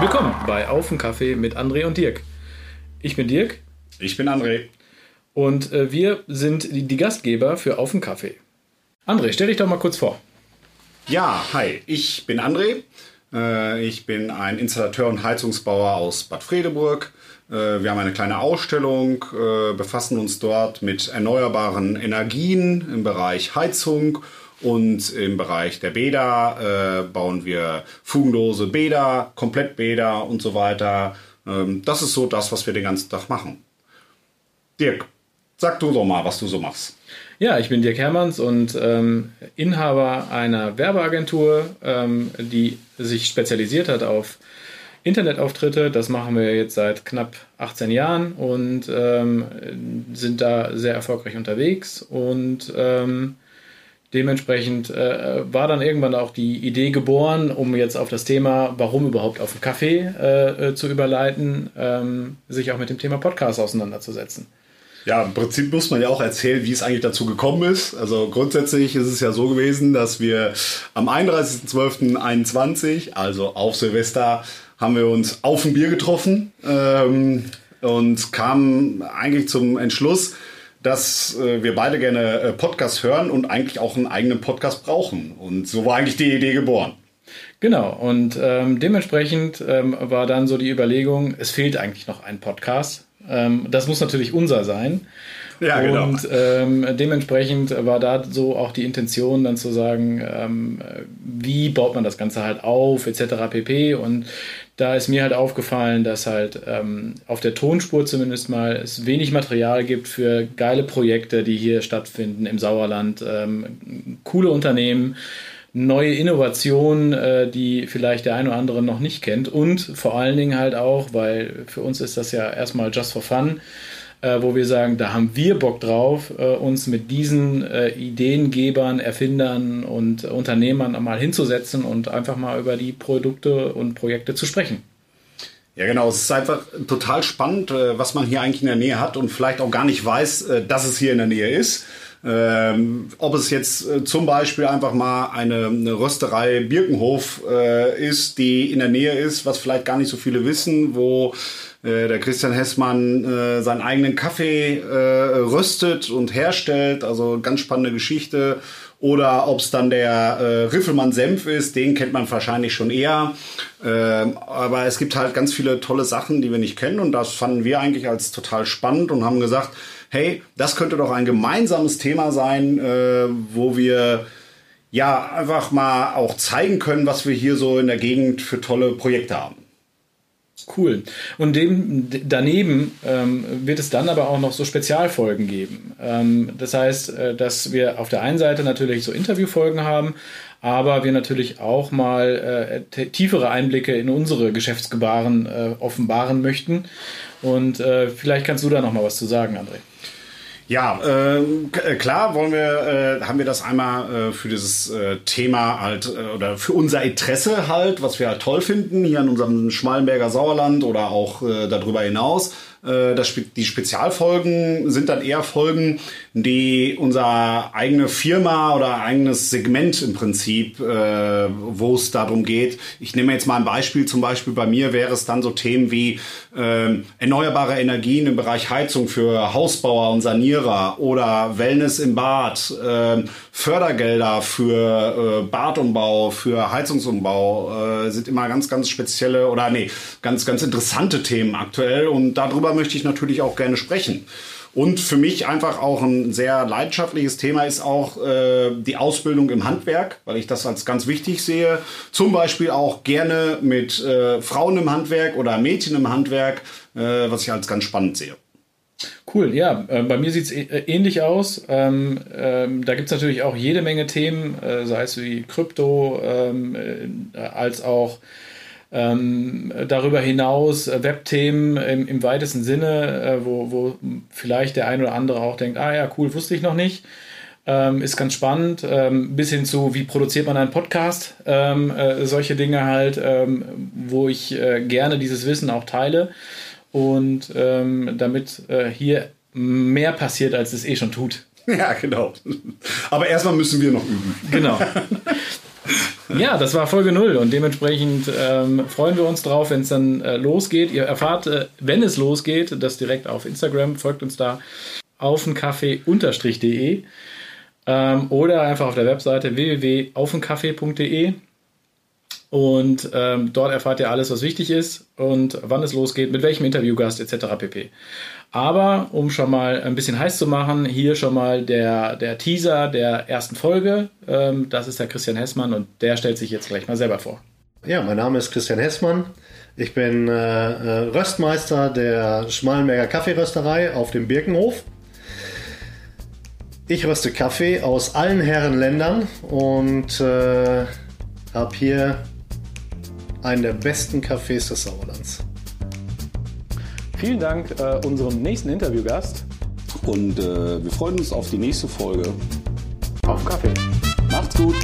Willkommen bei Auf den Kaffee mit André und Dirk. Ich bin Dirk. Ich bin André. Und äh, wir sind die, die, Gastgeber für Auf den Kaffee. André, stell dich doch mal kurz vor. Ja, hi, ich bin André. Äh, ich bin ein Installateur und Heizungsbauer aus Bad Fredeburg. Äh, wir haben eine kleine Ausstellung, äh, befassen uns dort mit erneuerbaren Energien im Bereich Heizung und im Bereich der Bäder bauen wir fugenlose Bäder, Komplettbäder und so weiter. Ähm, das ist so das, was wir den ganzen Tag machen. Dirk, sag du doch mal, was du so machst. Ja, ich bin Dirk Hermanns und ähm, Inhaber einer Werbeagentur, ähm, die sich spezialisiert hat auf Internetauftritte. Das machen wir jetzt seit knapp 18 Jahren und ähm, sind da sehr erfolgreich unterwegs. Und ähm, dementsprechend äh, war dann irgendwann auch die Idee geboren, um jetzt auf das Thema, warum überhaupt auf den Kaffee äh, zu überleiten, ähm, sich auch mit dem Thema Podcast auseinanderzusetzen. Ja, im Prinzip muss man ja auch erzählen, wie es eigentlich dazu gekommen ist. Also grundsätzlich ist es ja so gewesen, dass wir am 31.12.21, also auf Silvester, haben wir uns auf ein Bier getroffen ähm, und kamen eigentlich zum Entschluss, dass äh, wir beide gerne äh, Podcasts hören und eigentlich auch einen eigenen Podcast brauchen. Und so war eigentlich die Idee geboren. Genau, und ähm, dementsprechend ähm, war dann so die Überlegung, es fehlt eigentlich noch ein Podcast. Ähm, das muss natürlich unser sein. Ja, genau. Und ähm, dementsprechend war da so auch die Intention, dann zu sagen, ähm, wie baut man das Ganze halt auf, etc. pp. Und da ist mir halt aufgefallen, dass halt ähm, auf der Tonspur zumindest mal es wenig Material gibt für geile Projekte, die hier stattfinden im Sauerland. Ähm, coole Unternehmen neue Innovationen, äh, die vielleicht der eine oder andere noch nicht kennt. Und vor allen Dingen halt auch, weil für uns ist das ja erstmal just for fun, äh, wo wir sagen, da haben wir Bock drauf, äh, uns mit diesen äh, Ideengebern, Erfindern und Unternehmern mal hinzusetzen und einfach mal über die Produkte und Projekte zu sprechen. Ja, genau. Es ist einfach total spannend, äh, was man hier eigentlich in der Nähe hat und vielleicht auch gar nicht weiß, äh, dass es hier in der Nähe ist. Ähm, ob es jetzt äh, zum Beispiel einfach mal eine, eine Rösterei Birkenhof äh, ist, die in der Nähe ist, was vielleicht gar nicht so viele wissen, wo äh, der Christian Hessmann äh, seinen eigenen Kaffee äh, röstet und herstellt. Also ganz spannende Geschichte. Oder ob es dann der äh, Riffelmann Senf ist, den kennt man wahrscheinlich schon eher. Ähm, aber es gibt halt ganz viele tolle Sachen, die wir nicht kennen. Und das fanden wir eigentlich als total spannend und haben gesagt, hey, das könnte doch ein gemeinsames Thema sein, äh, wo wir ja einfach mal auch zeigen können, was wir hier so in der Gegend für tolle Projekte haben. Cool. Und dem, daneben ähm, wird es dann aber auch noch so Spezialfolgen geben. Ähm, das heißt, äh, dass wir auf der einen Seite natürlich so Interviewfolgen haben, aber wir natürlich auch mal äh, tiefere Einblicke in unsere Geschäftsgebaren äh, offenbaren möchten. Und äh, vielleicht kannst du da noch mal was zu sagen, André. Ja, ähm, äh, klar wollen wir, äh, haben wir das einmal äh, für dieses äh, Thema halt äh, oder für unser Interesse halt, was wir halt toll finden hier in unserem Schmalenberger Sauerland oder auch äh, darüber hinaus. Äh, das, die Spezialfolgen sind dann eher Folgen, die unser eigene Firma oder eigenes Segment im Prinzip, äh, wo es darum geht. Ich nehme jetzt mal ein Beispiel. Zum Beispiel bei mir wäre es dann so Themen wie äh, erneuerbare Energien im Bereich Heizung für Hausbauer und Sanierer oder Wellness im Bad, äh, Fördergelder für äh, Badumbau, für Heizungsumbau äh, sind immer ganz, ganz spezielle oder nee, ganz, ganz interessante Themen aktuell und darüber möchte ich natürlich auch gerne sprechen. Und für mich einfach auch ein sehr leidenschaftliches Thema ist auch äh, die Ausbildung im Handwerk, weil ich das als ganz wichtig sehe. Zum Beispiel auch gerne mit äh, Frauen im Handwerk oder Mädchen im Handwerk, äh, was ich als ganz spannend sehe. Cool, ja, äh, bei mir sieht es äh, ähnlich aus. Ähm, ähm, da gibt es natürlich auch jede Menge Themen, äh, sei es wie Krypto, ähm, äh, als auch ähm, darüber hinaus äh, Webthemen im, im, weitesten Sinne, äh, wo, wo vielleicht der ein oder andere auch denkt, ah ja, cool, wusste ich noch nicht. Ähm, ist ganz spannend, ähm, bis hin zu, wie produziert man einen Podcast, ähm, äh, solche Dinge halt, ähm, wo ich äh, gerne dieses Wissen auch teile und ähm, damit äh, hier mehr passiert, als es eh schon tut. Ja, genau. Aber erstmal müssen wir noch üben. Genau. Ja, das war Folge 0 und dementsprechend ähm, freuen wir uns drauf, wenn es dann äh, losgeht. Ihr erfahrt, äh, wenn es losgeht, das direkt auf Instagram. Folgt uns da auf aufenkaffee-de ähm, oder einfach auf der Webseite www.aufenkaffee.de. Und ähm, dort erfahrt ihr alles, was wichtig ist und wann es losgeht, mit welchem Interviewgast etc. pp. Aber um schon mal ein bisschen heiß zu machen, hier schon mal der, der Teaser der ersten Folge. Ähm, das ist der Christian Hessmann und der stellt sich jetzt gleich mal selber vor. Ja, mein Name ist Christian Hessmann. Ich bin äh, äh Röstmeister der Schmalenberger Kaffeerösterei auf dem Birkenhof. Ich röste Kaffee aus allen Herrenländern und äh, habe hier einen der besten Cafés des Sauerlands. Vielen Dank äh, unserem nächsten Interviewgast. Und äh, wir freuen uns auf die nächste Folge. Auf Kaffee. Macht's gut.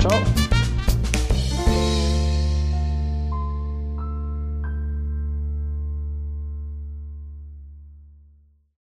Ciao.